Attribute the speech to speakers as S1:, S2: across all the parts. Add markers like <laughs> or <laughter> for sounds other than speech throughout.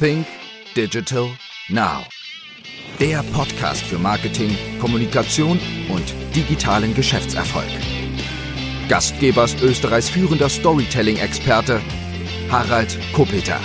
S1: Think Digital Now. Der Podcast für Marketing, Kommunikation und digitalen Geschäftserfolg. Gastgeber ist Österreichs führender Storytelling-Experte Harald Kopeter.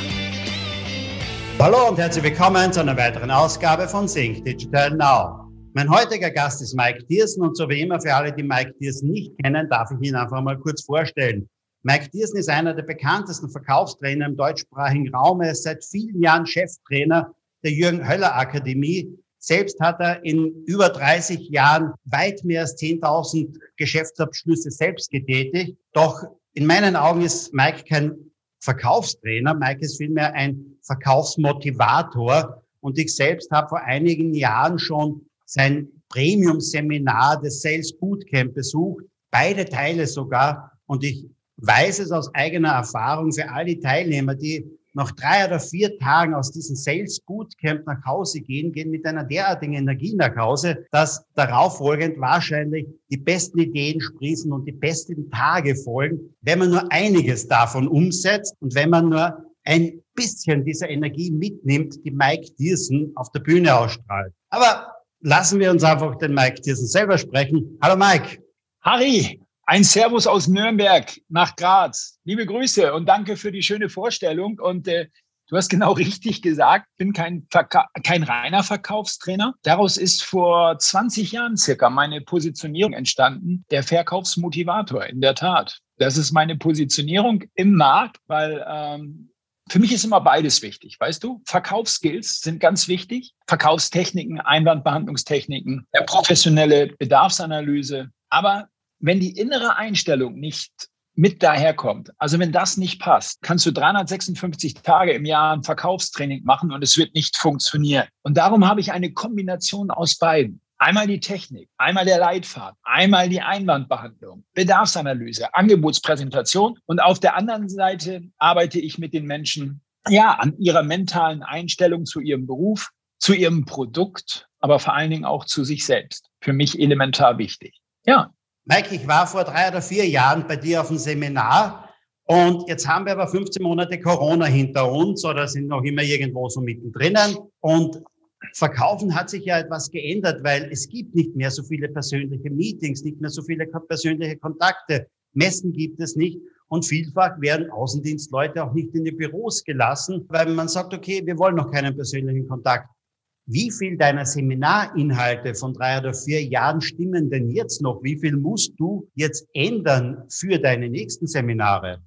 S2: Hallo und herzlich willkommen zu einer weiteren Ausgabe von Think Digital Now. Mein heutiger Gast ist Mike Diersen und so wie immer für alle, die Mike Diersen nicht kennen, darf ich ihn einfach mal kurz vorstellen. Mike Diersen ist einer der bekanntesten Verkaufstrainer im deutschsprachigen Raum. Er ist seit vielen Jahren Cheftrainer der Jürgen Höller Akademie. Selbst hat er in über 30 Jahren weit mehr als 10.000 Geschäftsabschlüsse selbst getätigt. Doch in meinen Augen ist Mike kein Verkaufstrainer. Mike ist vielmehr ein Verkaufsmotivator. Und ich selbst habe vor einigen Jahren schon sein Premium-Seminar des Sales Bootcamp besucht. Beide Teile sogar. Und ich weiß es aus eigener Erfahrung für all die Teilnehmer, die nach drei oder vier Tagen aus diesem Sales Bootcamp nach Hause gehen, gehen mit einer derartigen Energie nach Hause, dass darauf folgend wahrscheinlich die besten Ideen sprießen und die besten Tage folgen, wenn man nur einiges davon umsetzt und wenn man nur ein bisschen dieser Energie mitnimmt, die Mike Diersen auf der Bühne ausstrahlt. Aber lassen wir uns einfach den Mike Diersen selber sprechen. Hallo Mike.
S3: Harry, ein Servus aus Nürnberg nach Graz. Liebe Grüße und danke für die schöne Vorstellung. Und äh, du hast genau <laughs> richtig gesagt, bin kein, kein reiner Verkaufstrainer. Daraus ist vor 20 Jahren circa meine Positionierung entstanden, der Verkaufsmotivator, in der Tat. Das ist meine Positionierung im Markt, weil ähm, für mich ist immer beides wichtig, weißt du? Verkaufsskills sind ganz wichtig. Verkaufstechniken, Einwandbehandlungstechniken, professionelle Bedarfsanalyse. Aber wenn die innere Einstellung nicht mit daherkommt, also wenn das nicht passt, kannst du 356 Tage im Jahr ein Verkaufstraining machen und es wird nicht funktionieren. Und darum habe ich eine Kombination aus beiden. Einmal die Technik, einmal der Leitfaden, einmal die Einwandbehandlung, Bedarfsanalyse, Angebotspräsentation und auf der anderen Seite arbeite ich mit den Menschen ja an ihrer mentalen Einstellung zu ihrem Beruf, zu ihrem Produkt, aber vor allen Dingen auch zu sich selbst. Für mich elementar wichtig. Ja,
S2: Mike, ich war vor drei oder vier Jahren bei dir auf dem Seminar und jetzt haben wir aber 15 Monate Corona hinter uns oder sind noch immer irgendwo so mittendrin. Und Verkaufen hat sich ja etwas geändert, weil es gibt nicht mehr so viele persönliche Meetings, nicht mehr so viele persönliche Kontakte. Messen gibt es nicht. Und vielfach werden Außendienstleute auch nicht in die Büros gelassen, weil man sagt, okay, wir wollen noch keinen persönlichen Kontakt. Wie viel deiner Seminarinhalte von drei oder vier Jahren stimmen denn jetzt noch? Wie viel musst du jetzt ändern für deine nächsten Seminare?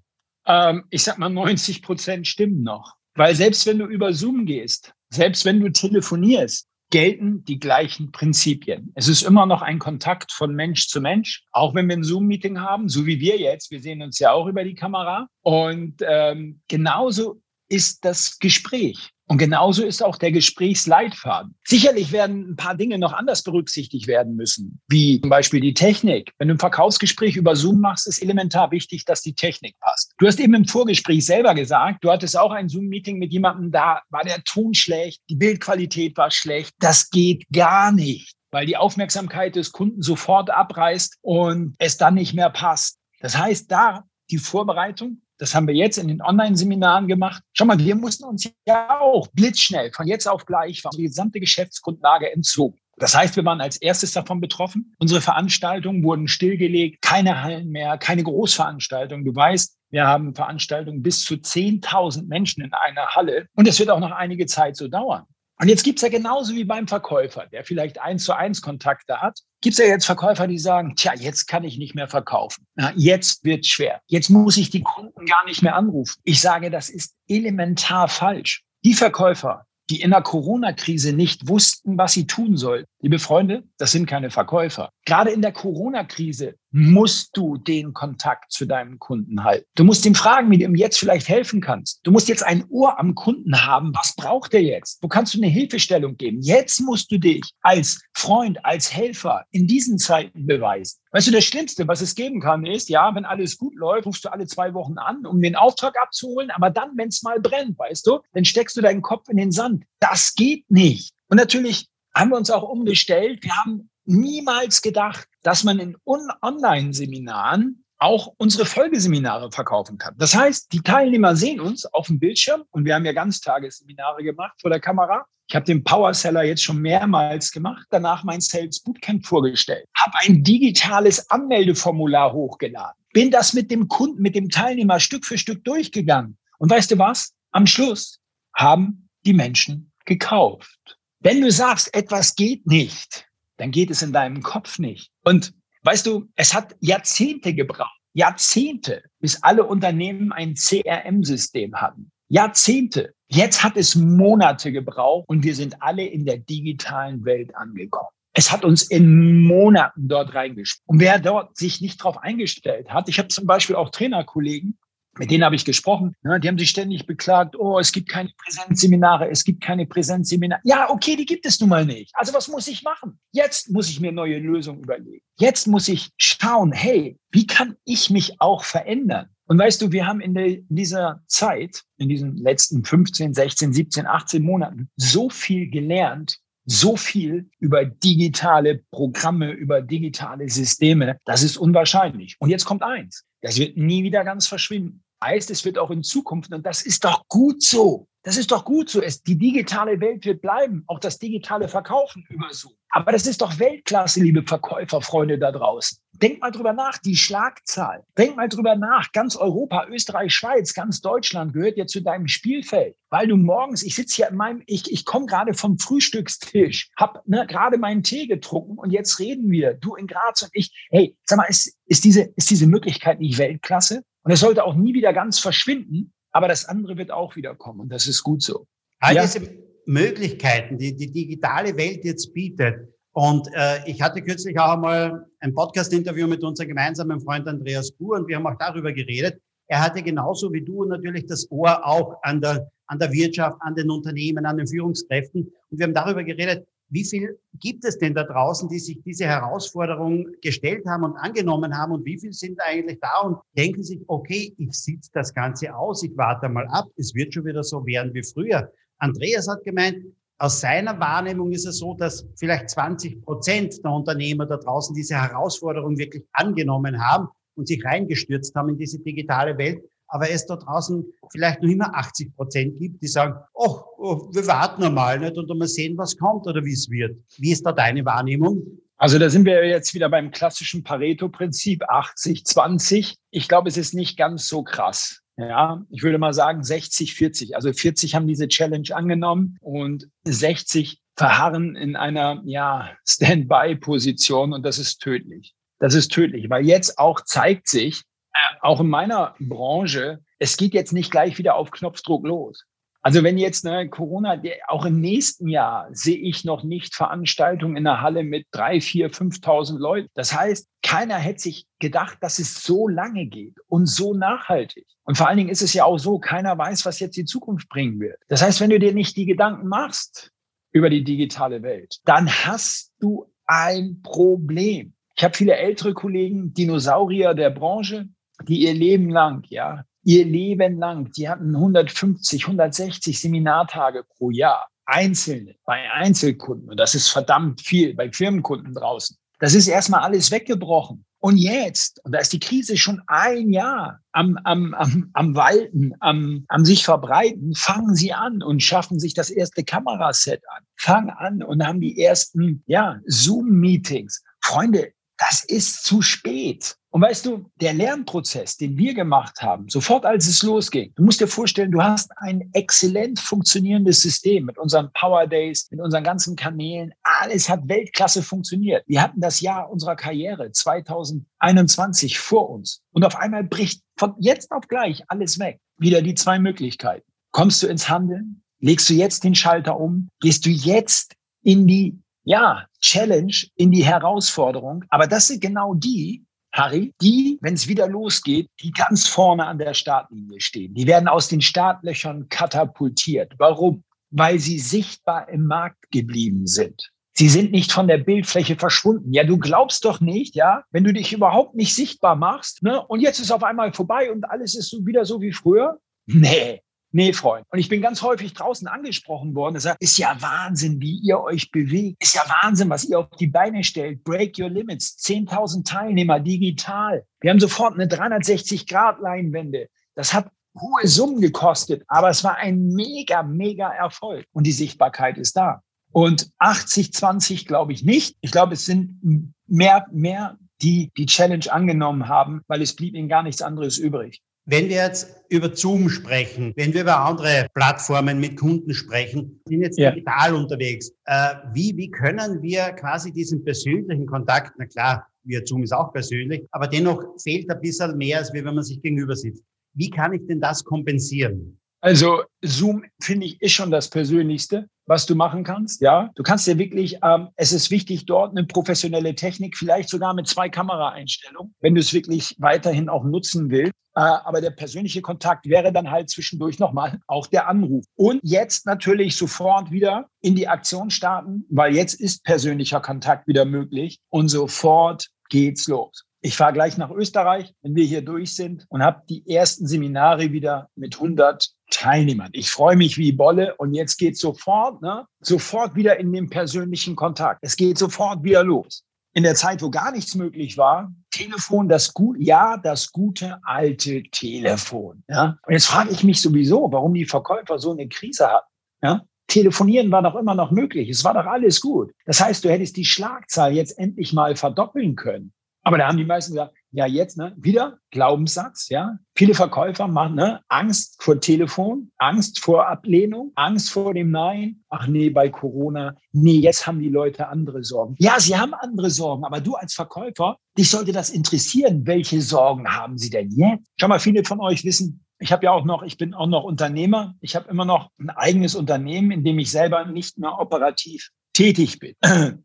S3: Ähm, ich sag mal, 90 Prozent stimmen noch. Weil selbst wenn du über Zoom gehst, selbst wenn du telefonierst, gelten die gleichen Prinzipien. Es ist immer noch ein Kontakt von Mensch zu Mensch, auch wenn wir ein Zoom-Meeting haben, so wie wir jetzt. Wir sehen uns ja auch über die Kamera. Und ähm, genauso ist das Gespräch. Und genauso ist auch der Gesprächsleitfaden. Sicherlich werden ein paar Dinge noch anders berücksichtigt werden müssen, wie zum Beispiel die Technik. Wenn du ein Verkaufsgespräch über Zoom machst, ist elementar wichtig, dass die Technik passt. Du hast eben im Vorgespräch selber gesagt, du hattest auch ein Zoom-Meeting mit jemandem, da war der Ton schlecht, die Bildqualität war schlecht. Das geht gar nicht, weil die Aufmerksamkeit des Kunden sofort abreißt und es dann nicht mehr passt. Das heißt, da die Vorbereitung das haben wir jetzt in den Online-Seminaren gemacht. Schau mal, wir mussten uns ja auch blitzschnell von jetzt auf gleich die gesamte Geschäftsgrundlage entzogen. Das heißt, wir waren als erstes davon betroffen. Unsere Veranstaltungen wurden stillgelegt, keine Hallen mehr, keine Großveranstaltungen. Du weißt, wir haben Veranstaltungen bis zu 10.000 Menschen in einer Halle und es wird auch noch einige Zeit so dauern. Und jetzt gibt es ja genauso wie beim Verkäufer, der vielleicht eins zu eins Kontakte hat, gibt es ja jetzt Verkäufer, die sagen, tja, jetzt kann ich nicht mehr verkaufen. Ja, jetzt wird schwer. Jetzt muss ich die Kunden gar nicht mehr anrufen. Ich sage, das ist elementar falsch. Die Verkäufer, die in der Corona-Krise nicht wussten, was sie tun sollten. Liebe Freunde, das sind keine Verkäufer. Gerade in der Corona-Krise musst du den Kontakt zu deinem Kunden halten. Du musst ihm fragen, wie du ihm jetzt vielleicht helfen kannst. Du musst jetzt ein Ohr am Kunden haben. Was braucht er jetzt? Wo kannst du eine Hilfestellung geben? Jetzt musst du dich als Freund, als Helfer in diesen Zeiten beweisen. Weißt du, das Schlimmste, was es geben kann, ist, ja, wenn alles gut läuft, rufst du alle zwei Wochen an, um den Auftrag abzuholen. Aber dann, wenn es mal brennt, weißt du, dann steckst du deinen Kopf in den Sand. Das geht nicht. Und natürlich haben wir uns auch umgestellt. Wir haben niemals gedacht, dass man in Online-Seminaren auch unsere Folgeseminare verkaufen kann. Das heißt, die Teilnehmer sehen uns auf dem Bildschirm und wir haben ja Ganztagesseminare gemacht vor der Kamera. Ich habe den Power Seller jetzt schon mehrmals gemacht, danach mein Sales Bootcamp vorgestellt, habe ein digitales Anmeldeformular hochgeladen, bin das mit dem Kunden, mit dem Teilnehmer Stück für Stück durchgegangen. Und weißt du was? Am Schluss haben die Menschen gekauft. Wenn du sagst, etwas geht nicht, dann geht es in deinem Kopf nicht. Und weißt du, es hat Jahrzehnte gebraucht, Jahrzehnte, bis alle Unternehmen ein CRM-System hatten. Jahrzehnte. Jetzt hat es Monate gebraucht und wir sind alle in der digitalen Welt angekommen. Es hat uns in Monaten dort reingespielt. Und wer dort sich nicht darauf eingestellt hat, ich habe zum Beispiel auch Trainerkollegen, mit denen habe ich gesprochen. Ne, die haben sich ständig beklagt, oh, es gibt keine Präsenzseminare, es gibt keine Präsenzseminare. Ja, okay, die gibt es nun mal nicht. Also was muss ich machen? Jetzt muss ich mir neue Lösungen überlegen. Jetzt muss ich schauen, hey, wie kann ich mich auch verändern? Und weißt du, wir haben in, der, in dieser Zeit, in diesen letzten 15, 16, 17, 18 Monaten so viel gelernt, so viel über digitale Programme, über digitale Systeme. Das ist unwahrscheinlich. Und jetzt kommt eins. Das wird nie wieder ganz verschwinden. Heißt, es wird auch in Zukunft, und das ist doch gut so. Das ist doch gut so. Es, die digitale Welt wird bleiben. Auch das digitale Verkaufen über Zoom. Aber das ist doch Weltklasse, liebe Verkäuferfreunde da draußen. Denkt mal drüber nach, die Schlagzahl. Denkt mal drüber nach. Ganz Europa, Österreich, Schweiz, ganz Deutschland gehört ja zu deinem Spielfeld. Weil du morgens, ich sitze hier in meinem, ich, ich komme gerade vom Frühstückstisch, hab ne, gerade meinen Tee getrunken und jetzt reden wir, du in Graz und ich. Hey, sag mal, ist, ist, diese, ist diese Möglichkeit nicht Weltklasse? Und es sollte auch nie wieder ganz verschwinden, aber das andere wird auch wieder kommen und das ist gut so.
S2: All ja? diese Möglichkeiten, die die digitale Welt jetzt bietet. Und äh, ich hatte kürzlich auch einmal ein Podcast-Interview mit unserem gemeinsamen Freund Andreas Buhr und wir haben auch darüber geredet. Er hatte genauso wie du natürlich das Ohr auch an der, an der Wirtschaft, an den Unternehmen, an den Führungskräften. Und wir haben darüber geredet, wie viel gibt es denn da draußen, die sich diese Herausforderung gestellt haben und angenommen haben? Und wie viel sind eigentlich da? Und denken sich, okay, ich sitze das Ganze aus, ich warte mal ab, es wird schon wieder so werden wie früher. Andreas hat gemeint, aus seiner Wahrnehmung ist es so, dass vielleicht 20 Prozent der Unternehmer da draußen diese Herausforderung wirklich angenommen haben und sich reingestürzt haben in diese digitale Welt aber es da draußen vielleicht noch immer 80 Prozent gibt, die sagen, oh, oh wir warten einmal nicht und mal sehen, was kommt oder wie es wird. Wie ist da deine Wahrnehmung?
S3: Also da sind wir jetzt wieder beim klassischen Pareto-Prinzip 80, 20. Ich glaube, es ist nicht ganz so krass. Ja, ich würde mal sagen 60, 40. Also 40 haben diese Challenge angenommen und 60 verharren in einer, ja, Standby-Position und das ist tödlich. Das ist tödlich, weil jetzt auch zeigt sich, auch in meiner Branche, es geht jetzt nicht gleich wieder auf Knopfdruck los. Also wenn jetzt ne, Corona, auch im nächsten Jahr sehe ich noch nicht Veranstaltungen in der Halle mit drei, vier, 5.000 Leuten. Das heißt, keiner hätte sich gedacht, dass es so lange geht und so nachhaltig. Und vor allen Dingen ist es ja auch so, keiner weiß, was jetzt die Zukunft bringen wird. Das heißt, wenn du dir nicht die Gedanken machst über die digitale Welt, dann hast du ein Problem. Ich habe viele ältere Kollegen, Dinosaurier der Branche, die ihr Leben lang, ja, ihr Leben lang, die hatten 150, 160 Seminartage pro Jahr. Einzelne, bei Einzelkunden. Und das ist verdammt viel bei Firmenkunden draußen. Das ist erstmal alles weggebrochen. Und jetzt, und da ist die Krise schon ein Jahr am, am, am, am Walten, am, am sich verbreiten, fangen sie an und schaffen sich das erste Kameraset an. Fangen an und haben die ersten, ja, Zoom-Meetings. Freunde, das ist zu spät. Und weißt du, der Lernprozess, den wir gemacht haben, sofort als es losging, du musst dir vorstellen, du hast ein exzellent funktionierendes System mit unseren Power Days, mit unseren ganzen Kanälen. Alles hat Weltklasse funktioniert. Wir hatten das Jahr unserer Karriere 2021 vor uns. Und auf einmal bricht von jetzt auf gleich alles weg. Wieder die zwei Möglichkeiten. Kommst du ins Handeln? Legst du jetzt den Schalter um? Gehst du jetzt in die ja, Challenge, in die Herausforderung. Aber das sind genau die, Harry, die, wenn es wieder losgeht, die ganz vorne an der Startlinie stehen. Die werden aus den Startlöchern katapultiert. Warum? Weil sie sichtbar im Markt geblieben sind. Sie sind nicht von der Bildfläche verschwunden. Ja, du glaubst doch nicht, ja, wenn du dich überhaupt nicht sichtbar machst, ne, und jetzt ist auf einmal vorbei und alles ist so wieder so wie früher. Nee, Nee, Freund. Und ich bin ganz häufig draußen angesprochen worden. Das ist ja Wahnsinn, wie ihr euch bewegt. Ist ja Wahnsinn, was ihr auf die Beine stellt. Break your limits. 10.000 Teilnehmer digital. Wir haben sofort eine 360-Grad-Leinwände. Das hat hohe Summen gekostet, aber es war ein mega, mega Erfolg. Und die Sichtbarkeit ist da. Und 80, 20 glaube ich nicht. Ich glaube, es sind mehr, mehr, die die Challenge angenommen haben, weil es blieb ihnen gar nichts anderes übrig.
S2: Wenn wir jetzt über Zoom sprechen, wenn wir über andere Plattformen mit Kunden sprechen, sind jetzt ja. digital unterwegs. Äh, wie, wie können wir quasi diesen persönlichen Kontakt, na klar, via Zoom ist auch persönlich, aber dennoch fehlt ein bisschen mehr, als wenn man sich gegenüber sitzt. Wie kann ich denn das kompensieren?
S3: Also Zoom finde ich ist schon das Persönlichste, was du machen kannst. Ja, du kannst ja wirklich. Ähm, es ist wichtig dort eine professionelle Technik, vielleicht sogar mit zwei Kameraeinstellungen, wenn du es wirklich weiterhin auch nutzen willst. Äh, aber der persönliche Kontakt wäre dann halt zwischendurch nochmal auch der Anruf. Und jetzt natürlich sofort wieder in die Aktion starten, weil jetzt ist persönlicher Kontakt wieder möglich und sofort geht's los. Ich fahre gleich nach Österreich, wenn wir hier durch sind und habe die ersten Seminare wieder mit 100 Teilnehmern. Ich freue mich wie Bolle und jetzt geht sofort, ne, sofort wieder in den persönlichen Kontakt. Es geht sofort wieder los. In der Zeit, wo gar nichts möglich war, Telefon, das gut, ja, das gute alte Telefon. Ja. Und jetzt frage ich mich sowieso, warum die Verkäufer so eine Krise hatten. Ja. Telefonieren war doch immer noch möglich. Es war doch alles gut. Das heißt, du hättest die Schlagzahl jetzt endlich mal verdoppeln können. Aber da haben die meisten gesagt, ja jetzt, ne, wieder Glaubenssatz, ja. Viele Verkäufer machen ne, Angst vor Telefon, Angst vor Ablehnung, Angst vor dem Nein. Ach nee, bei Corona, nee, jetzt haben die Leute andere Sorgen. Ja, sie haben andere Sorgen, aber du als Verkäufer, dich sollte das interessieren. Welche Sorgen haben sie denn jetzt? Schau mal, viele von euch wissen, ich habe ja auch noch, ich bin auch noch Unternehmer. Ich habe immer noch ein eigenes Unternehmen, in dem ich selber nicht mehr operativ tätig bin.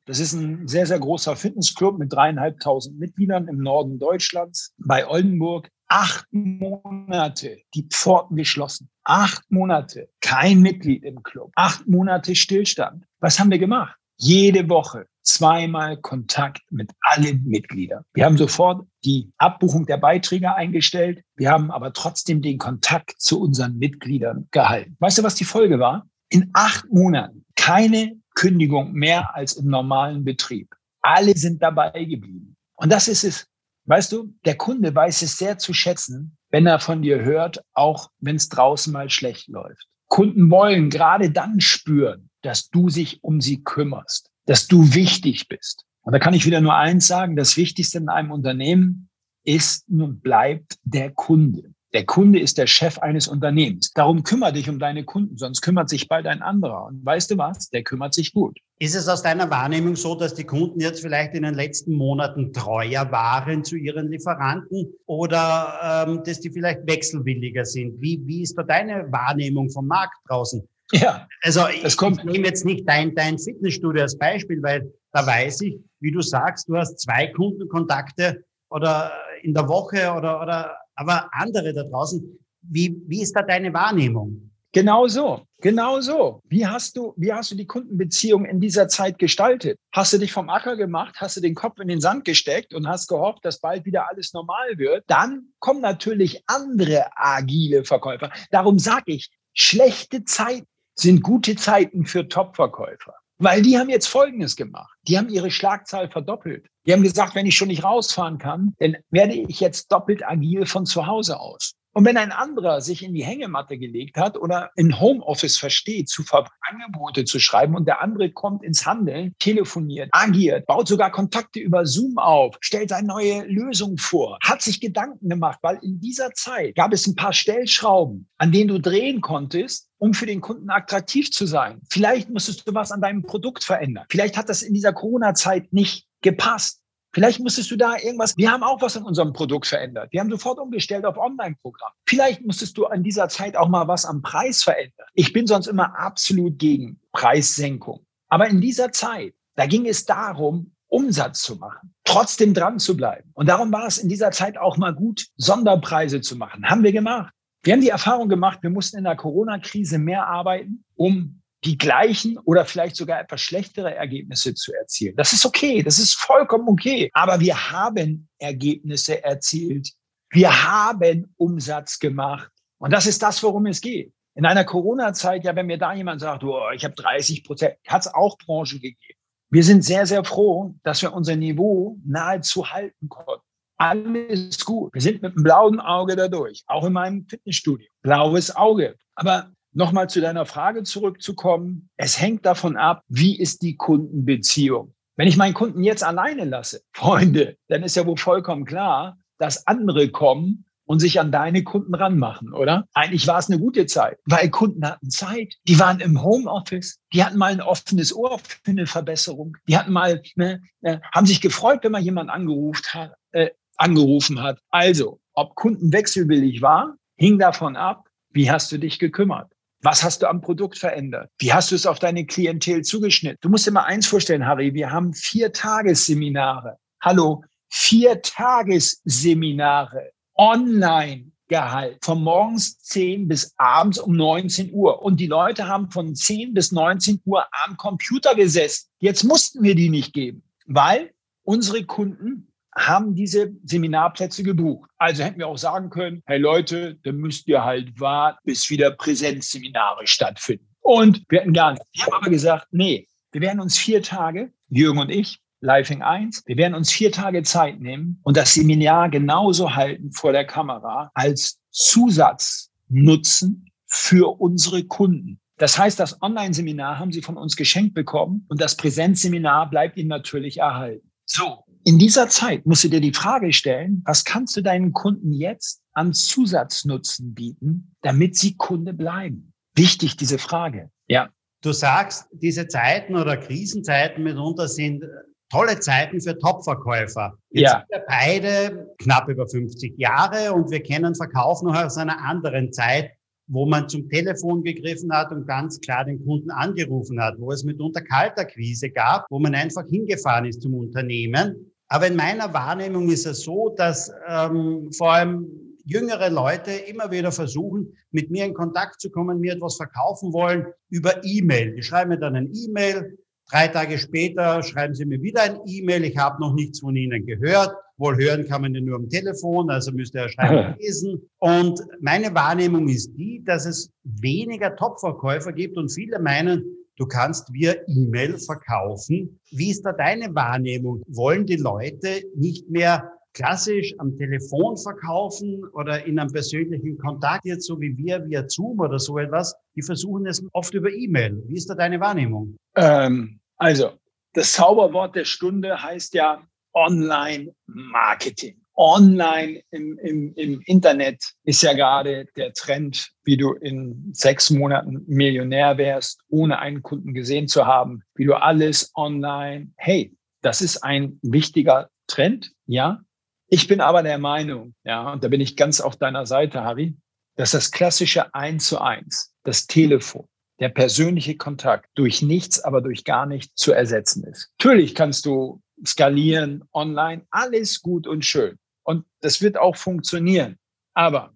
S3: Das ist ein sehr, sehr großer Fitnessclub mit dreieinhalbtausend Mitgliedern im Norden Deutschlands bei Oldenburg. Acht Monate die Pforten geschlossen. Acht Monate kein Mitglied im Club. Acht Monate Stillstand. Was haben wir gemacht? Jede Woche zweimal Kontakt mit allen Mitgliedern. Wir haben sofort die Abbuchung der Beiträge eingestellt. Wir haben aber trotzdem den Kontakt zu unseren Mitgliedern gehalten. Weißt du, was die Folge war? In acht Monaten keine Kündigung mehr als im normalen Betrieb. Alle sind dabei geblieben. Und das ist es. Weißt du, der Kunde weiß es sehr zu schätzen, wenn er von dir hört, auch wenn es draußen mal schlecht läuft. Kunden wollen gerade dann spüren, dass du sich um sie kümmerst, dass du wichtig bist. Und da kann ich wieder nur eins sagen, das Wichtigste in einem Unternehmen ist und bleibt der Kunde. Der Kunde ist der Chef eines Unternehmens. Darum kümmere dich um deine Kunden, sonst kümmert sich bald ein anderer. Und weißt du was? Der kümmert sich gut.
S2: Ist es aus deiner Wahrnehmung so, dass die Kunden jetzt vielleicht in den letzten Monaten treuer waren zu ihren Lieferanten oder ähm, dass die vielleicht wechselwilliger sind? Wie, wie ist da deine Wahrnehmung vom Markt draußen?
S3: Ja,
S2: also ich, ich nehme jetzt nicht dein, dein Fitnessstudio als Beispiel, weil da weiß ich, wie du sagst, du hast zwei Kundenkontakte oder in der Woche oder, oder aber andere da draußen, wie, wie ist da deine Wahrnehmung?
S3: Genau so, genau so. Wie hast du, wie hast du die Kundenbeziehung in dieser Zeit gestaltet? Hast du dich vom Acker gemacht? Hast du den Kopf in den Sand gesteckt und hast gehofft, dass bald wieder alles normal wird? Dann kommen natürlich andere agile Verkäufer. Darum sage ich, schlechte Zeiten sind gute Zeiten für Top-Verkäufer. Weil die haben jetzt Folgendes gemacht. Die haben ihre Schlagzahl verdoppelt. Die haben gesagt, wenn ich schon nicht rausfahren kann, dann werde ich jetzt doppelt agil von zu Hause aus. Und wenn ein anderer sich in die Hängematte gelegt hat oder in Homeoffice versteht, zu Angebote zu schreiben und der andere kommt ins Handeln, telefoniert, agiert, baut sogar Kontakte über Zoom auf, stellt eine neue Lösung vor, hat sich Gedanken gemacht, weil in dieser Zeit gab es ein paar Stellschrauben, an denen du drehen konntest, um für den Kunden attraktiv zu sein. Vielleicht musstest du was an deinem Produkt verändern. Vielleicht hat das in dieser Corona-Zeit nicht gepasst. Vielleicht musstest du da irgendwas, wir haben auch was an unserem Produkt verändert. Wir haben sofort umgestellt auf Online-Programm. Vielleicht musstest du an dieser Zeit auch mal was am Preis verändern. Ich bin sonst immer absolut gegen Preissenkung. Aber in dieser Zeit, da ging es darum, Umsatz zu machen, trotzdem dran zu bleiben. Und darum war es in dieser Zeit auch mal gut, Sonderpreise zu machen. Haben wir gemacht. Wir haben die Erfahrung gemacht, wir mussten in der Corona-Krise mehr arbeiten, um die gleichen oder vielleicht sogar etwas schlechtere Ergebnisse zu erzielen. Das ist okay, das ist vollkommen okay. Aber wir haben Ergebnisse erzielt. Wir haben Umsatz gemacht. Und das ist das, worum es geht. In einer Corona-Zeit, ja, wenn mir da jemand sagt, oh, ich habe 30 Prozent, hat es auch Branchen gegeben. Wir sind sehr, sehr froh, dass wir unser Niveau nahezu halten konnten. Alles gut. Wir sind mit einem blauen Auge dadurch, auch in meinem Fitnessstudio. Blaues Auge. Aber nochmal zu deiner Frage zurückzukommen. Es hängt davon ab, wie ist die Kundenbeziehung. Wenn ich meinen Kunden jetzt alleine lasse, <laughs> Freunde, dann ist ja wohl vollkommen klar, dass andere kommen und sich an deine Kunden ranmachen, oder? Eigentlich war es eine gute Zeit, weil Kunden hatten Zeit. Die waren im Homeoffice. Die hatten mal ein offenes Ohr für eine Verbesserung. Die hatten mal, ne, ne, haben sich gefreut, wenn mal jemand angerufen hat, äh, angerufen hat. Also, ob Kunden wechselwillig war, hing davon ab, wie hast du dich gekümmert? Was hast du am Produkt verändert? Wie hast du es auf deine Klientel zugeschnitten? Du musst dir mal eins vorstellen, Harry, wir haben vier Tagesseminare. Hallo, vier Tagesseminare online gehalten. Von morgens 10 bis abends um 19 Uhr. Und die Leute haben von 10 bis 19 Uhr am Computer gesessen. Jetzt mussten wir die nicht geben, weil unsere Kunden haben diese Seminarplätze gebucht. Also hätten wir auch sagen können, hey Leute, dann müsst ihr halt warten, bis wieder Präsenzseminare stattfinden. Und wir hätten gar nicht. Wir haben aber gesagt, nee, wir werden uns vier Tage, Jürgen und ich, Living 1, wir werden uns vier Tage Zeit nehmen und das Seminar genauso halten vor der Kamera als Zusatz nutzen für unsere Kunden. Das heißt, das Online-Seminar haben Sie von uns geschenkt bekommen und das Präsenzseminar bleibt Ihnen natürlich erhalten. So, in dieser Zeit musst du dir die Frage stellen, was kannst du deinen Kunden jetzt an Zusatznutzen bieten, damit sie Kunde bleiben? Wichtig, diese Frage. Ja.
S2: Du sagst, diese Zeiten oder Krisenzeiten mitunter sind äh, tolle Zeiten für Topverkäufer. Jetzt ja. sind wir beide knapp über 50 Jahre und wir kennen Verkauf noch aus einer anderen Zeit, wo man zum Telefon gegriffen hat und ganz klar den Kunden angerufen hat, wo es mitunter Kalterquise gab, wo man einfach hingefahren ist zum Unternehmen aber in meiner Wahrnehmung ist es so, dass ähm, vor allem jüngere Leute immer wieder versuchen, mit mir in Kontakt zu kommen, mir etwas verkaufen wollen über E-Mail. Die schreiben mir dann ein E-Mail. Drei Tage später schreiben sie mir wieder ein E-Mail. Ich habe noch nichts von Ihnen gehört. Wohl hören kann man ja nur am Telefon, also müsste er schreiben <laughs> lesen. Und meine Wahrnehmung ist die, dass es weniger Top-Verkäufer gibt und viele meinen, Du kannst via E-Mail verkaufen. Wie ist da deine Wahrnehmung? Wollen die Leute nicht mehr klassisch am Telefon verkaufen oder in einem persönlichen Kontakt, jetzt so wie wir via Zoom oder so etwas? Die versuchen es oft über E-Mail. Wie ist da deine Wahrnehmung?
S3: Ähm, also, das Zauberwort der Stunde heißt ja Online-Marketing online im, im, im Internet ist ja gerade der Trend, wie du in sechs Monaten Millionär wärst, ohne einen Kunden gesehen zu haben, wie du alles online. Hey, das ist ein wichtiger Trend, ja. Ich bin aber der Meinung, ja, und da bin ich ganz auf deiner Seite, Harry, dass das klassische Eins zu eins, das Telefon, der persönliche Kontakt durch nichts, aber durch gar nichts zu ersetzen ist. Natürlich kannst du skalieren online, alles gut und schön. Und das wird auch funktionieren. Aber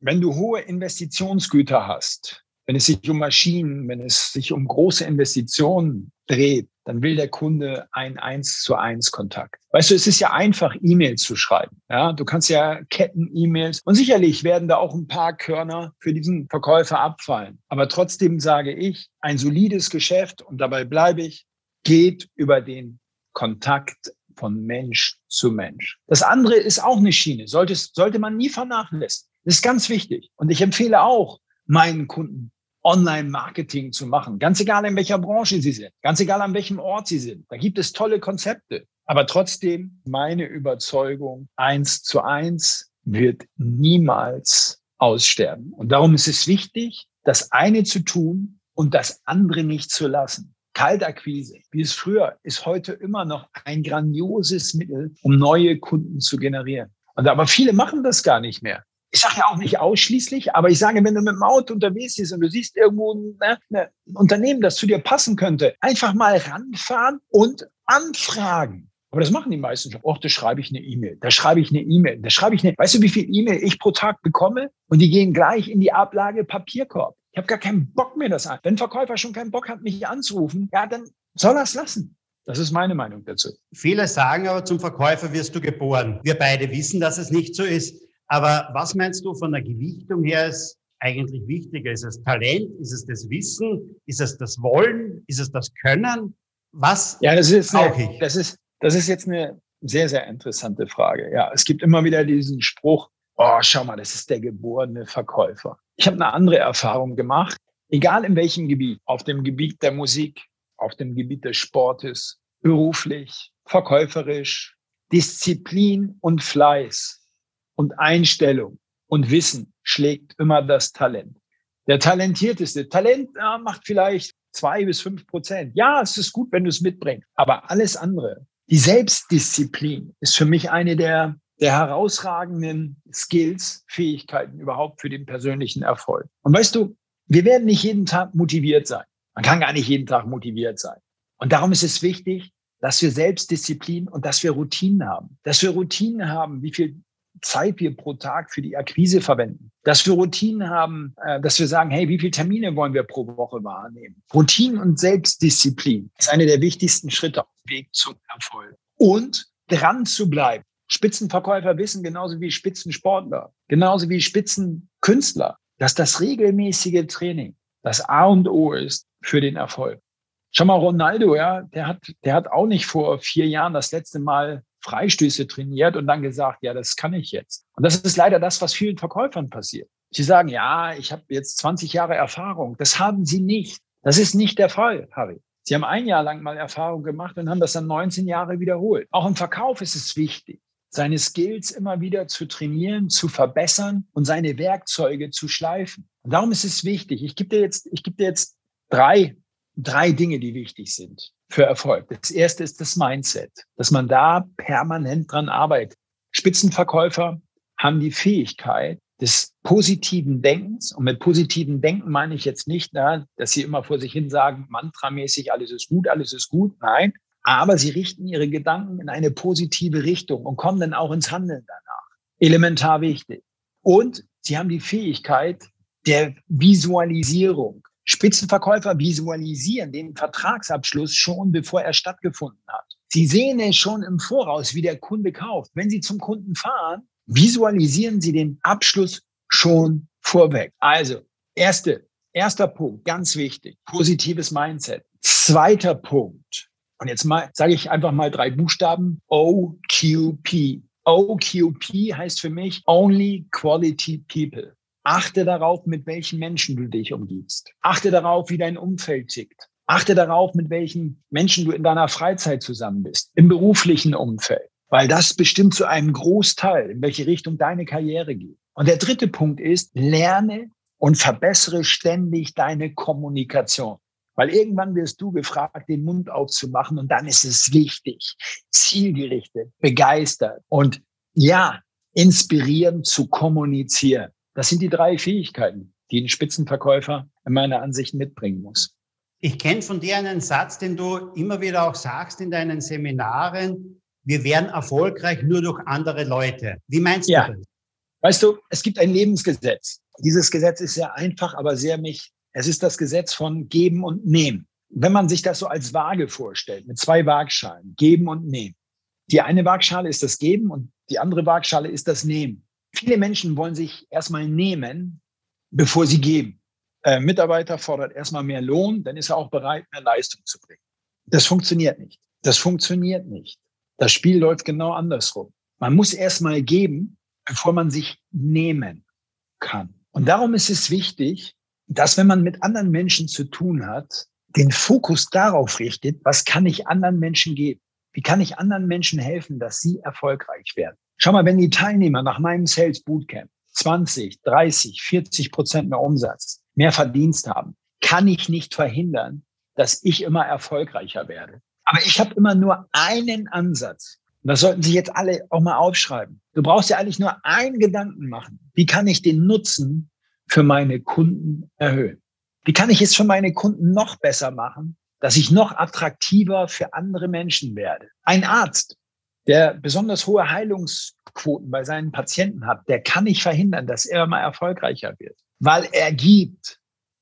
S3: wenn du hohe Investitionsgüter hast, wenn es sich um Maschinen, wenn es sich um große Investitionen dreht, dann will der Kunde ein eins zu eins Kontakt. Weißt du, es ist ja einfach, E-Mails zu schreiben. Ja, du kannst ja Ketten-E-Mails und sicherlich werden da auch ein paar Körner für diesen Verkäufer abfallen. Aber trotzdem sage ich, ein solides Geschäft und dabei bleibe ich, geht über den Kontakt von Mensch zu Mensch. Das andere ist auch eine Schiene, sollte, sollte man nie vernachlässigen. Das ist ganz wichtig. Und ich empfehle auch meinen Kunden, Online-Marketing zu machen. Ganz egal, in welcher Branche sie sind. Ganz egal, an welchem Ort sie sind. Da gibt es tolle Konzepte. Aber trotzdem, meine Überzeugung, eins zu eins wird niemals aussterben. Und darum ist es wichtig, das eine zu tun und das andere nicht zu lassen. Kaltakquise, wie es früher, ist heute immer noch ein grandioses Mittel, um neue Kunden zu generieren. Und aber viele machen das gar nicht mehr. Ich sage ja auch nicht ausschließlich, aber ich sage, wenn du mit dem Auto unterwegs bist und du siehst irgendwo ne, ne, ein Unternehmen, das zu dir passen könnte, einfach mal ranfahren und anfragen. Aber das machen die meisten schon. Och, da schreibe ich eine E-Mail. Da schreibe ich eine E-Mail. Da schreibe ich eine. Weißt du, wie viel E-Mail ich pro Tag bekomme? Und die gehen gleich in die Ablage Papierkorb. Ich habe gar keinen Bock mehr das an. Wenn ein Verkäufer schon keinen Bock hat, mich anzurufen, ja, dann soll er es lassen. Das ist meine Meinung dazu.
S2: Viele sagen aber, zum Verkäufer wirst du geboren. Wir beide wissen, dass es nicht so ist. Aber was meinst du von der Gewichtung her ist eigentlich wichtiger? Ist es Talent? Ist es das Wissen? Ist es das Wollen? Ist es das Können? Was
S3: ja, das ist, eine, das ist, das ist jetzt eine sehr, sehr interessante Frage. Ja, es gibt immer wieder diesen Spruch, oh, schau mal, das ist der geborene Verkäufer. Ich habe eine andere Erfahrung gemacht, egal in welchem Gebiet, auf dem Gebiet der Musik, auf dem Gebiet des Sportes, beruflich, verkäuferisch, Disziplin und Fleiß und Einstellung und Wissen schlägt immer das Talent. Der talentierteste Talent ja, macht vielleicht zwei bis fünf Prozent. Ja, es ist gut, wenn du es mitbringst. Aber alles andere, die Selbstdisziplin ist für mich eine der, der herausragenden Skills, Fähigkeiten überhaupt für den persönlichen Erfolg. Und weißt du, wir werden nicht jeden Tag motiviert sein. Man kann gar nicht jeden Tag motiviert sein. Und darum ist es wichtig, dass wir Selbstdisziplin und dass wir Routinen haben. Dass wir Routinen haben, wie viel Zeit wir pro Tag für die Akquise verwenden. Dass wir Routinen haben, äh, dass wir sagen, hey, wie viele Termine wollen wir pro Woche wahrnehmen? Routinen und Selbstdisziplin ist einer der wichtigsten Schritte auf dem Weg zum Erfolg. Und dran zu bleiben. Spitzenverkäufer wissen genauso wie Spitzensportler, genauso wie Spitzenkünstler, dass das regelmäßige Training das A und O ist für den Erfolg. Schau mal, Ronaldo, ja, der hat, der hat auch nicht vor vier Jahren das letzte Mal Freistöße trainiert und dann gesagt, ja, das kann ich jetzt. Und das ist leider das, was vielen Verkäufern passiert. Sie sagen, ja, ich habe jetzt 20 Jahre Erfahrung. Das haben sie nicht. Das ist nicht der Fall, Harry. Sie haben ein Jahr lang mal Erfahrung gemacht und haben das dann 19 Jahre wiederholt. Auch im Verkauf ist es wichtig, seine Skills immer wieder zu trainieren, zu verbessern und seine Werkzeuge zu schleifen. Und darum ist es wichtig. Ich gebe dir jetzt, ich gebe dir jetzt drei, drei Dinge, die wichtig sind für Erfolg. Das erste ist das Mindset, dass man da permanent dran arbeitet. Spitzenverkäufer haben die Fähigkeit des positiven Denkens. Und mit positiven Denken meine ich jetzt nicht, na, dass sie immer vor sich hin sagen, mantramäßig, alles ist gut, alles ist gut. Nein, aber sie richten ihre Gedanken in eine positive Richtung und kommen dann auch ins Handeln danach. Elementar wichtig. Und sie haben die Fähigkeit der Visualisierung. Spitzenverkäufer visualisieren den Vertragsabschluss schon, bevor er stattgefunden hat. Sie sehen es schon im Voraus, wie der Kunde kauft. Wenn Sie zum Kunden fahren, visualisieren Sie den Abschluss schon vorweg. Also, erste, erster Punkt, ganz wichtig, positives Mindset. Zweiter Punkt, und jetzt mal sage ich einfach mal drei Buchstaben, OQP. OQP heißt für mich Only Quality People. Achte darauf, mit welchen Menschen du dich umgibst. Achte darauf, wie dein Umfeld tickt. Achte darauf, mit welchen Menschen du in deiner Freizeit zusammen bist, im beruflichen Umfeld, weil das bestimmt zu einem Großteil, in welche Richtung deine Karriere geht. Und der dritte Punkt ist, lerne und verbessere ständig deine Kommunikation. Weil irgendwann wirst du gefragt, den Mund aufzumachen und dann ist es wichtig, zielgerichtet, begeistert und ja, inspirierend zu kommunizieren. Das sind die drei Fähigkeiten, die ein Spitzenverkäufer in meiner Ansicht mitbringen muss.
S2: Ich kenne von dir einen Satz, den du immer wieder auch sagst in deinen Seminaren. Wir werden erfolgreich nur durch andere Leute. Wie meinst ja. du das?
S3: Weißt du, es gibt ein Lebensgesetz. Dieses Gesetz ist sehr einfach, aber sehr mich. Es ist das Gesetz von Geben und Nehmen. Wenn man sich das so als Waage vorstellt, mit zwei Waagschalen, Geben und Nehmen. Die eine Waagschale ist das Geben und die andere Waagschale ist das Nehmen. Viele Menschen wollen sich erstmal nehmen, bevor sie geben. Äh, Mitarbeiter fordert erstmal mehr Lohn, dann ist er auch bereit, mehr Leistung zu bringen. Das funktioniert nicht. Das funktioniert nicht. Das Spiel läuft genau andersrum. Man muss erstmal geben, bevor man sich nehmen kann. Und darum ist es wichtig, dass wenn man mit anderen Menschen zu tun hat, den Fokus darauf richtet, was kann ich anderen Menschen geben? Wie kann ich anderen Menschen helfen, dass sie erfolgreich werden? Schau mal, wenn die Teilnehmer nach meinem Sales Bootcamp 20, 30, 40 Prozent mehr Umsatz, mehr Verdienst haben, kann ich nicht verhindern, dass ich immer erfolgreicher werde. Aber ich habe immer nur einen Ansatz. Und das sollten Sie jetzt alle auch mal aufschreiben. Du brauchst ja eigentlich nur einen Gedanken machen. Wie kann ich den Nutzen für meine Kunden erhöhen? Wie kann ich es für meine Kunden noch besser machen, dass ich noch attraktiver für andere Menschen werde? Ein Arzt der besonders hohe Heilungsquoten bei seinen Patienten hat, der kann nicht verhindern, dass er mal erfolgreicher wird, weil er gibt.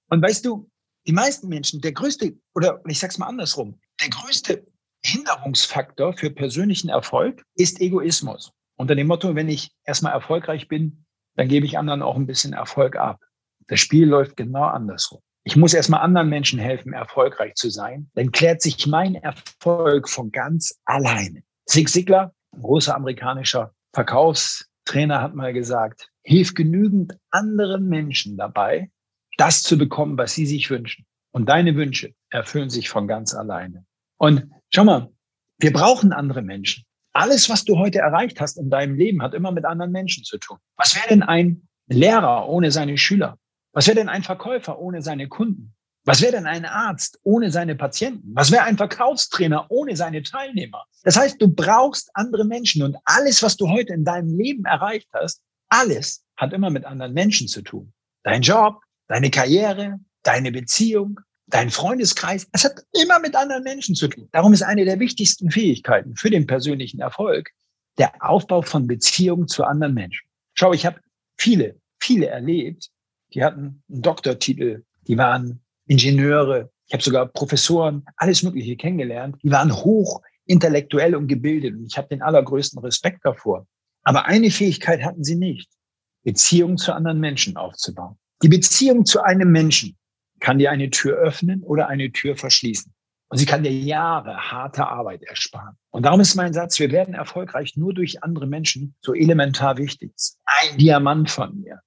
S3: Und weißt du, die meisten Menschen, der größte, oder ich sag's mal andersrum, der größte Hinderungsfaktor für persönlichen Erfolg ist Egoismus. Unter dem Motto, wenn ich erstmal erfolgreich bin, dann gebe ich anderen auch ein bisschen Erfolg ab. Das Spiel läuft genau andersrum. Ich muss erstmal anderen Menschen helfen, erfolgreich zu sein. Dann klärt sich mein Erfolg von ganz alleine. Zig Ziglar, ein großer amerikanischer Verkaufstrainer, hat mal gesagt, hilf genügend anderen Menschen dabei, das zu bekommen, was sie sich wünschen. Und deine Wünsche erfüllen sich von ganz alleine. Und schau mal, wir brauchen andere Menschen. Alles, was du heute erreicht hast in deinem Leben, hat immer mit anderen Menschen zu tun. Was wäre denn ein Lehrer ohne seine Schüler? Was wäre denn ein Verkäufer ohne seine Kunden? Was wäre denn ein Arzt ohne seine Patienten? Was wäre ein Verkaufstrainer ohne seine Teilnehmer? Das heißt, du brauchst andere Menschen und alles, was du heute in deinem Leben erreicht hast, alles hat immer mit anderen Menschen zu tun. Dein Job, deine Karriere, deine Beziehung, dein Freundeskreis, es hat immer mit anderen Menschen zu tun. Darum ist eine der wichtigsten Fähigkeiten für den persönlichen Erfolg der Aufbau von Beziehungen zu anderen Menschen. Schau, ich habe viele, viele erlebt, die hatten einen Doktortitel, die waren Ingenieure, ich habe sogar Professoren, alles Mögliche kennengelernt, die waren hoch intellektuell und gebildet und ich habe den allergrößten Respekt davor. Aber eine Fähigkeit hatten sie nicht, Beziehungen zu anderen Menschen aufzubauen. Die Beziehung zu einem Menschen kann dir eine Tür öffnen oder eine Tür verschließen. Und sie kann dir Jahre harte Arbeit ersparen. Und darum ist mein Satz, wir werden erfolgreich nur durch andere Menschen so elementar wichtig. Ein Diamant von mir.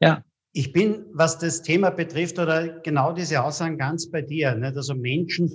S3: Ja.
S2: Ich bin, was das Thema betrifft, oder genau diese Aussagen ganz bei dir. Nicht? Also Menschen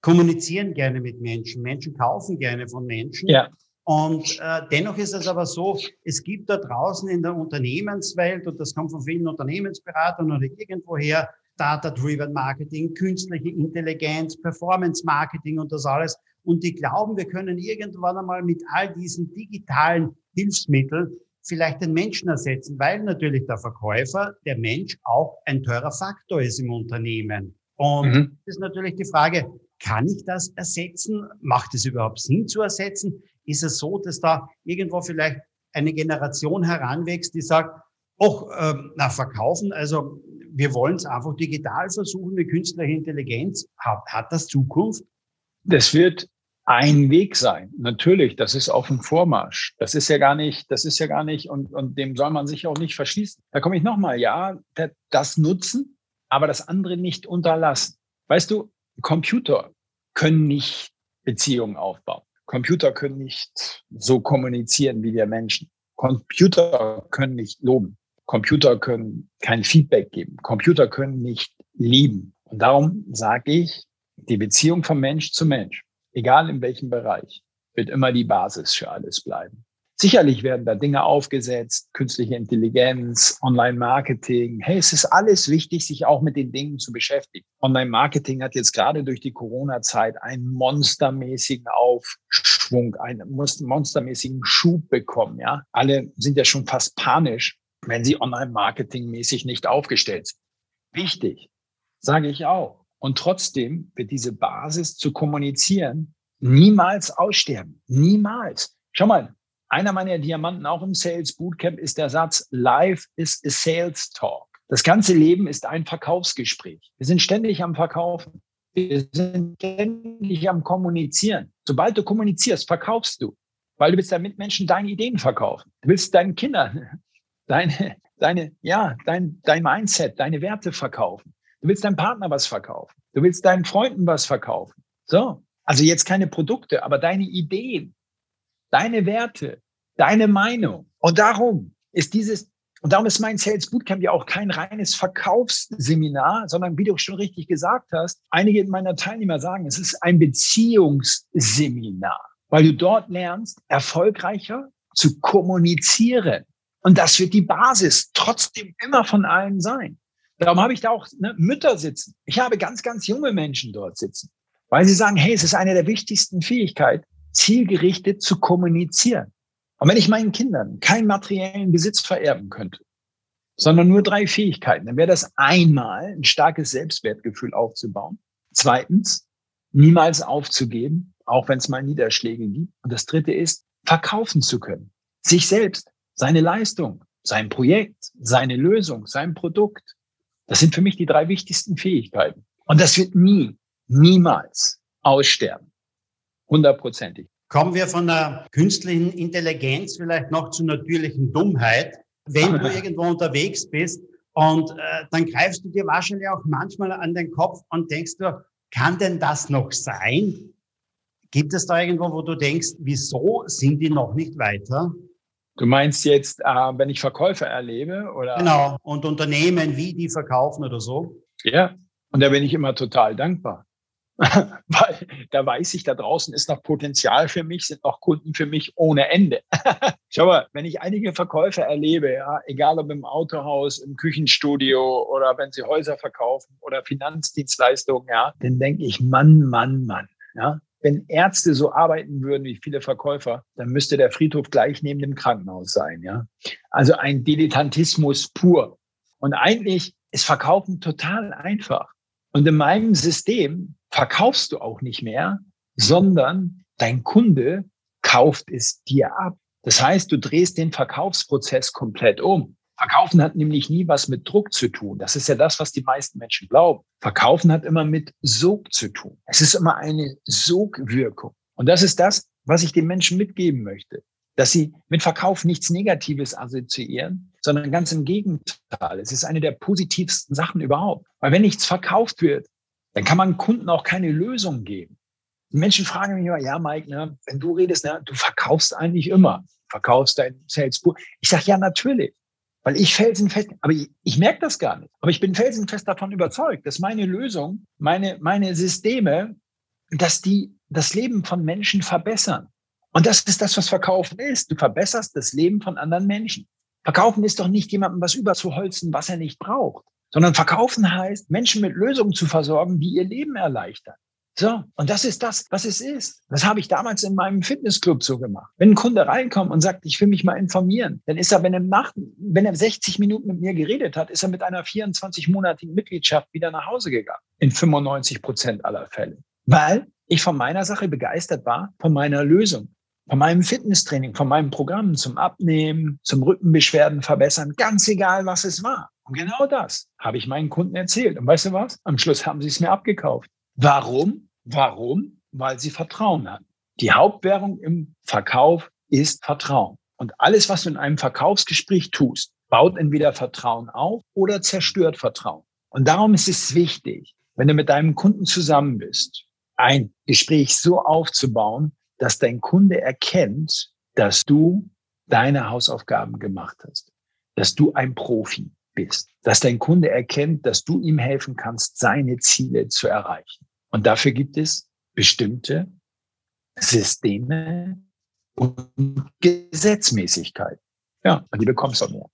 S2: kommunizieren gerne mit Menschen. Menschen kaufen gerne von Menschen.
S3: Ja.
S2: Und äh, dennoch ist es aber so, es gibt da draußen in der Unternehmenswelt, und das kommt von vielen Unternehmensberatern oder irgendwoher, Data-Driven Marketing, künstliche Intelligenz, Performance Marketing und das alles. Und die glauben, wir können irgendwann einmal mit all diesen digitalen Hilfsmitteln vielleicht den Menschen ersetzen, weil natürlich der Verkäufer, der Mensch auch ein teurer Faktor ist im Unternehmen. Und mhm. ist natürlich die Frage, kann ich das ersetzen? Macht es überhaupt Sinn zu ersetzen? Ist es so, dass da irgendwo vielleicht eine Generation heranwächst, die sagt, auch ähm, na, verkaufen, also wir wollen es einfach digital versuchen mit künstlicher Intelligenz. Hat, hat das Zukunft?
S3: Das wird ein Weg sein. Natürlich, das ist auf dem Vormarsch. Das ist ja gar nicht, das ist ja gar nicht, und, und dem soll man sich auch nicht verschließen. Da komme ich nochmal, ja, das nutzen, aber das andere nicht unterlassen. Weißt du, Computer können nicht Beziehungen aufbauen. Computer können nicht so kommunizieren wie wir Menschen. Computer können nicht loben. Computer können kein Feedback geben. Computer können nicht lieben. Und darum sage ich, die Beziehung von Mensch zu Mensch, egal in welchem Bereich, wird immer die Basis für alles bleiben. Sicherlich werden da Dinge aufgesetzt, künstliche Intelligenz, Online-Marketing. Hey, es ist alles wichtig, sich auch mit den Dingen zu beschäftigen. Online-Marketing hat jetzt gerade durch die Corona-Zeit einen monstermäßigen Aufschwung, einen monstermäßigen Schub bekommen. Ja, alle sind ja schon fast panisch, wenn sie online-marketingmäßig nicht aufgestellt sind. Wichtig, sage ich auch. Und trotzdem wird diese Basis zu kommunizieren niemals aussterben. Niemals. Schau mal, einer meiner Diamanten auch im Sales Bootcamp ist der Satz, Life is a Sales Talk. Das ganze Leben ist ein Verkaufsgespräch. Wir sind ständig am Verkaufen. Wir sind ständig am Kommunizieren. Sobald du kommunizierst, verkaufst du. Weil du willst deinen Mitmenschen deine Ideen verkaufen. Du willst deinen Kindern <laughs> deine, deine, ja, dein, dein Mindset, deine Werte verkaufen. Du willst deinem Partner was verkaufen. Du willst deinen Freunden was verkaufen. So. Also jetzt keine Produkte, aber deine Ideen, deine Werte, deine Meinung. Und darum ist dieses, und darum ist mein Sales Bootcamp ja auch kein reines Verkaufsseminar, sondern wie du schon richtig gesagt hast, einige meiner Teilnehmer sagen, es ist ein Beziehungsseminar, weil du dort lernst, erfolgreicher zu kommunizieren. Und das wird die Basis trotzdem immer von allen sein. Darum habe ich da auch ne, Mütter sitzen. Ich habe ganz, ganz junge Menschen dort sitzen, weil sie sagen, hey, es ist eine der wichtigsten Fähigkeiten, zielgerichtet zu kommunizieren. Und wenn ich meinen Kindern keinen materiellen Besitz vererben könnte, sondern nur drei Fähigkeiten, dann wäre das einmal ein starkes Selbstwertgefühl aufzubauen. Zweitens, niemals aufzugeben, auch wenn es mal Niederschläge gibt. Und das dritte ist, verkaufen zu können. Sich selbst seine Leistung, sein Projekt, seine Lösung, sein Produkt. Das sind für mich die drei wichtigsten Fähigkeiten. Und das wird nie, niemals aussterben. Hundertprozentig.
S2: Kommen wir von der künstlichen Intelligenz vielleicht noch zur natürlichen Dummheit. Wenn du <laughs> irgendwo unterwegs bist Und äh, dann greifst du dir wahrscheinlich auch manchmal an den Kopf und denkst du, kann denn das noch sein? Gibt es da irgendwo, wo du denkst, wieso sind die noch nicht weiter?
S3: Du meinst jetzt, äh, wenn ich Verkäufer erlebe oder?
S2: Genau. Und Unternehmen, wie die verkaufen oder so?
S3: Ja. Und da bin ich immer total dankbar. <laughs> Weil da weiß ich, da draußen ist noch Potenzial für mich, sind noch Kunden für mich ohne Ende. <laughs> Schau mal, wenn ich einige Verkäufer erlebe, ja, egal ob im Autohaus, im Küchenstudio oder wenn sie Häuser verkaufen oder Finanzdienstleistungen, ja, dann denke ich, Mann, Mann, Mann, ja. Wenn Ärzte so arbeiten würden wie viele Verkäufer, dann müsste der Friedhof gleich neben dem Krankenhaus sein, ja. Also ein Dilettantismus pur. Und eigentlich ist Verkaufen total einfach. Und in meinem System verkaufst du auch nicht mehr, sondern dein Kunde kauft es dir ab. Das heißt, du drehst den Verkaufsprozess komplett um. Verkaufen hat nämlich nie was mit Druck zu tun. Das ist ja das, was die meisten Menschen glauben. Verkaufen hat immer mit Sog zu tun. Es ist immer eine Sogwirkung. Und das ist das, was ich den Menschen mitgeben möchte. Dass sie mit Verkauf nichts Negatives assoziieren, sondern ganz im Gegenteil. Es ist eine der positivsten Sachen überhaupt. Weil wenn nichts verkauft wird, dann kann man Kunden auch keine Lösung geben. Die Menschen fragen mich immer, ja, Mike, ne, wenn du redest, ne, du verkaufst eigentlich immer, verkaufst dein Salesbuch. Ich sage, ja, natürlich. Weil ich felsenfest, aber ich, ich merke das gar nicht. Aber ich bin felsenfest davon überzeugt, dass meine Lösung, meine, meine Systeme, dass die das Leben von Menschen verbessern. Und das ist das, was Verkaufen ist. Du verbesserst das Leben von anderen Menschen. Verkaufen ist doch nicht jemandem was überzuholzen, was er nicht braucht sondern verkaufen heißt, Menschen mit Lösungen zu versorgen, die ihr Leben erleichtern. So, und das ist das, was es ist. Das habe ich damals in meinem Fitnessclub so gemacht. Wenn ein Kunde reinkommt und sagt, ich will mich mal informieren, dann ist er, wenn er Nacht, wenn er 60 Minuten mit mir geredet hat, ist er mit einer 24-monatigen Mitgliedschaft wieder nach Hause gegangen. In 95 Prozent aller Fälle. Weil ich von meiner Sache begeistert war, von meiner Lösung, von meinem Fitnesstraining, von meinem Programm zum Abnehmen, zum Rückenbeschwerden verbessern, ganz egal, was es war. Und genau das habe ich meinen Kunden erzählt. Und weißt du was? Am Schluss haben sie es mir abgekauft. Warum? Warum? Weil sie Vertrauen hatten. Die Hauptwährung im Verkauf ist Vertrauen. Und alles, was du in einem Verkaufsgespräch tust, baut entweder Vertrauen auf oder zerstört Vertrauen. Und darum ist es wichtig, wenn du mit deinem Kunden zusammen bist, ein Gespräch so aufzubauen, dass dein Kunde erkennt, dass du deine Hausaufgaben gemacht hast, dass du ein Profi bist, dass dein Kunde erkennt, dass du ihm helfen kannst, seine Ziele zu erreichen. Und dafür gibt es bestimmte Systeme und Gesetzmäßigkeit. Ja, und die bekommst du mehr.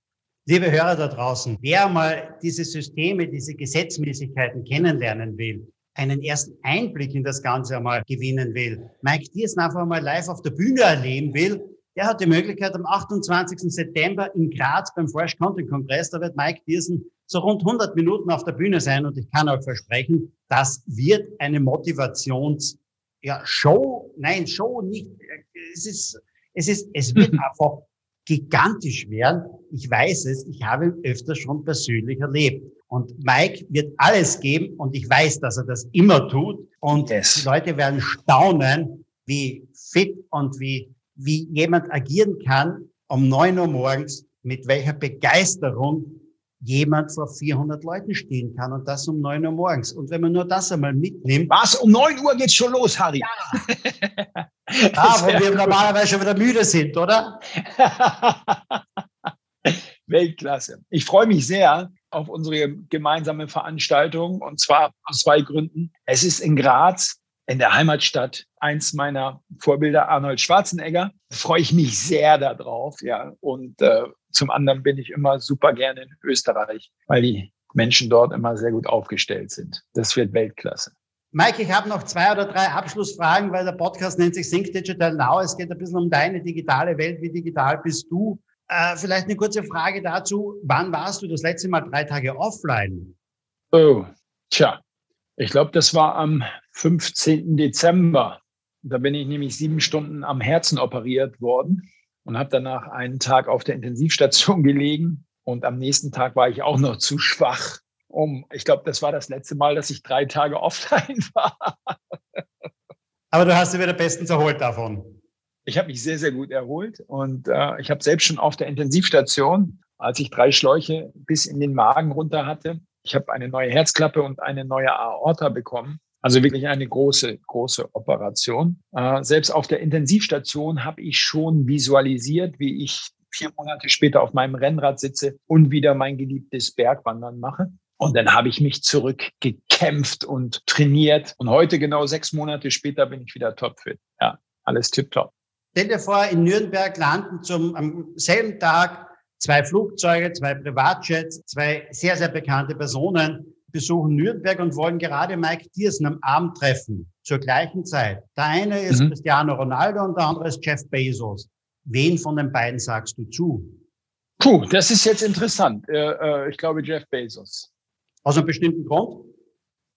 S2: Liebe Hörer da draußen, wer mal diese Systeme, diese Gesetzmäßigkeiten kennenlernen will, einen ersten Einblick in das Ganze einmal gewinnen will, Mike Diersen einfach mal live auf der Bühne erleben will, der hat die Möglichkeit, am 28. September in Graz beim Fresh Content Kongress, da wird Mike Diersen so rund 100 Minuten auf der Bühne sein und ich kann euch versprechen, das wird eine Motivations, ja, Show, nein, Show nicht, es ist, es ist, es wird <laughs> einfach gigantisch werden. Ich weiß es, ich habe ihn öfter schon persönlich erlebt. Und Mike wird alles geben und ich weiß, dass er das immer tut. Und yes. die Leute werden staunen, wie fit und wie wie jemand agieren kann um neun Uhr morgens, mit welcher Begeisterung jemand vor 400 Leuten stehen kann und das um neun Uhr morgens. Und wenn man nur das einmal mitnimmt.
S3: Was? Um neun Uhr geht's schon los, Harry?
S2: Ja. <laughs> ah, wo wir normalerweise schon wieder müde sind, oder? <laughs>
S3: Weltklasse. Ich freue mich sehr auf unsere gemeinsame Veranstaltung und zwar aus zwei Gründen. Es ist in Graz in der Heimatstadt eins meiner Vorbilder, Arnold Schwarzenegger. Freue ich mich sehr darauf, ja. Und äh, zum anderen bin ich immer super gerne in Österreich, weil die Menschen dort immer sehr gut aufgestellt sind. Das wird Weltklasse.
S2: Mike, ich habe noch zwei oder drei Abschlussfragen, weil der Podcast nennt sich Think Digital Now. Es geht ein bisschen um deine digitale Welt. Wie digital bist du? Äh, vielleicht eine kurze Frage dazu. Wann warst du das letzte Mal drei Tage offline?
S3: Oh, tja, ich glaube, das war am 15. Dezember. Da bin ich nämlich sieben Stunden am Herzen operiert worden und habe danach einen Tag auf der Intensivstation <laughs> gelegen. Und am nächsten Tag war ich auch noch zu schwach, um, ich glaube, das war das letzte Mal, dass ich drei Tage offline <laughs> war.
S2: Aber du hast dich wieder bestens erholt davon.
S3: Ich habe mich sehr, sehr gut erholt und äh, ich habe selbst schon auf der Intensivstation als ich drei Schläuche bis in den Magen runter hatte. Ich habe eine neue Herzklappe und eine neue Aorta bekommen. Also wirklich eine große, große Operation. Äh, selbst auf der Intensivstation habe ich schon visualisiert, wie ich vier Monate später auf meinem Rennrad sitze und wieder mein geliebtes Bergwandern mache. Und dann habe ich mich zurückgekämpft und trainiert. Und heute, genau sechs Monate später, bin ich wieder topfit. Ja, alles tipptopp.
S2: Stell dir vor, in Nürnberg landen zum, am selben Tag zwei Flugzeuge, zwei Privatjets, zwei sehr, sehr bekannte Personen besuchen Nürnberg und wollen gerade Mike Diersen am Abend treffen, zur gleichen Zeit. Der eine ist mhm. Cristiano Ronaldo und der andere ist Jeff Bezos. Wen von den beiden sagst du zu?
S3: Puh, das ist jetzt interessant. Äh, äh, ich glaube Jeff Bezos.
S2: Aus einem bestimmten Grund?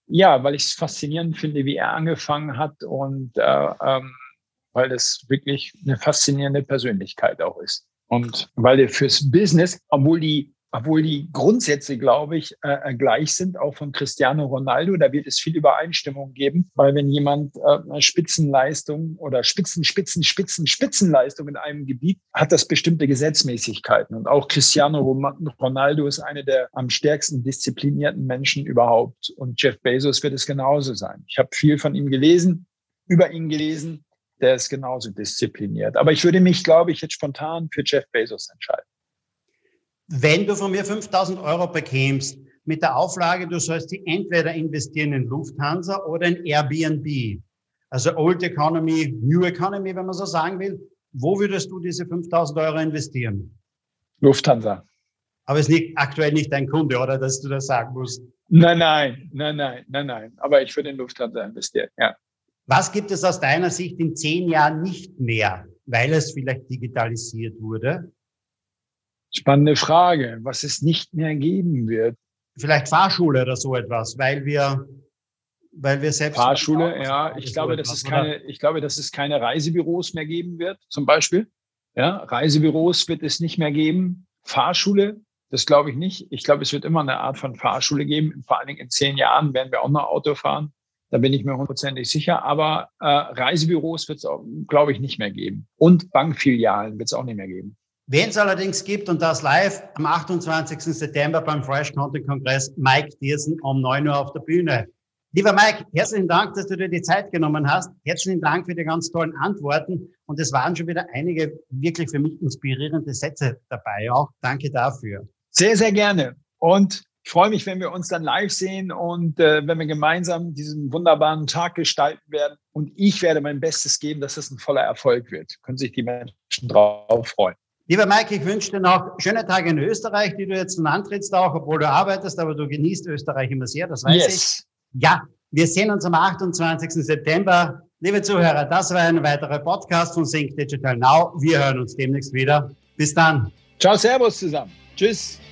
S3: Ja, weil ich es faszinierend finde, wie er angefangen hat und äh, ähm, weil das wirklich eine faszinierende Persönlichkeit auch ist. Und weil er fürs Business, obwohl die obwohl die Grundsätze, glaube ich, äh, äh, gleich sind, auch von Cristiano Ronaldo. Da wird es viel Übereinstimmung geben, weil wenn jemand äh, Spitzenleistung oder Spitzen, Spitzen, Spitzen, Spitzenleistung in einem Gebiet hat, das bestimmte Gesetzmäßigkeiten. Und auch Cristiano Ronaldo ist eine der am stärksten disziplinierten Menschen überhaupt. Und Jeff Bezos wird es genauso sein. Ich habe viel von ihm gelesen, über ihn gelesen. Der ist genauso diszipliniert. Aber ich würde mich, glaube ich, jetzt spontan für Jeff Bezos entscheiden
S2: wenn du von mir 5000 Euro bekämst, mit der Auflage, du sollst die entweder investieren in Lufthansa oder in Airbnb, also Old Economy, New Economy, wenn man so sagen will, wo würdest du diese 5000 Euro investieren?
S3: Lufthansa.
S2: Aber es ist nicht, aktuell nicht dein Kunde, oder, dass du das sagen musst?
S3: Nein, nein, nein, nein, nein, nein. Aber ich würde in Lufthansa investieren, ja.
S2: Was gibt es aus deiner Sicht in zehn Jahren nicht mehr, weil es vielleicht digitalisiert wurde?
S3: Spannende Frage, was es nicht mehr geben wird.
S2: Vielleicht Fahrschule oder so etwas, weil wir, weil wir selbst.
S3: Fahrschule, ja. Ich glaube, dass es keine, ich glaube, dass es keine Reisebüros mehr geben wird, zum Beispiel. Ja, Reisebüros wird es nicht mehr geben. Fahrschule, das glaube ich nicht. Ich glaube, es wird immer eine Art von Fahrschule geben. Vor allen Dingen in zehn Jahren werden wir auch noch Auto fahren. Da bin ich mir hundertprozentig sicher. Aber äh, Reisebüros wird es, glaube ich, nicht mehr geben. Und Bankfilialen wird es auch nicht mehr geben.
S2: Wen es allerdings gibt und das live am 28. September beim Fresh Content Kongress, Mike Diersen um 9 Uhr auf der Bühne. Lieber Mike, herzlichen Dank, dass du dir die Zeit genommen hast. Herzlichen Dank für die ganz tollen Antworten. Und es waren schon wieder einige wirklich für mich inspirierende Sätze dabei auch. Danke dafür.
S3: Sehr, sehr gerne. Und ich freue mich, wenn wir uns dann live sehen und äh, wenn wir gemeinsam diesen wunderbaren Tag gestalten werden. Und ich werde mein Bestes geben, dass es ein voller Erfolg wird. Können sich die Menschen drauf freuen.
S2: Lieber Mike, ich wünsche dir noch schöne Tage in Österreich, die du jetzt nun antrittst auch, obwohl du arbeitest, aber du genießt Österreich immer sehr, das weiß yes. ich. Ja, wir sehen uns am 28. September. Liebe Zuhörer, das war ein weiterer Podcast von Sync Digital Now. Wir hören uns demnächst wieder. Bis dann.
S3: Ciao, Servus zusammen. Tschüss.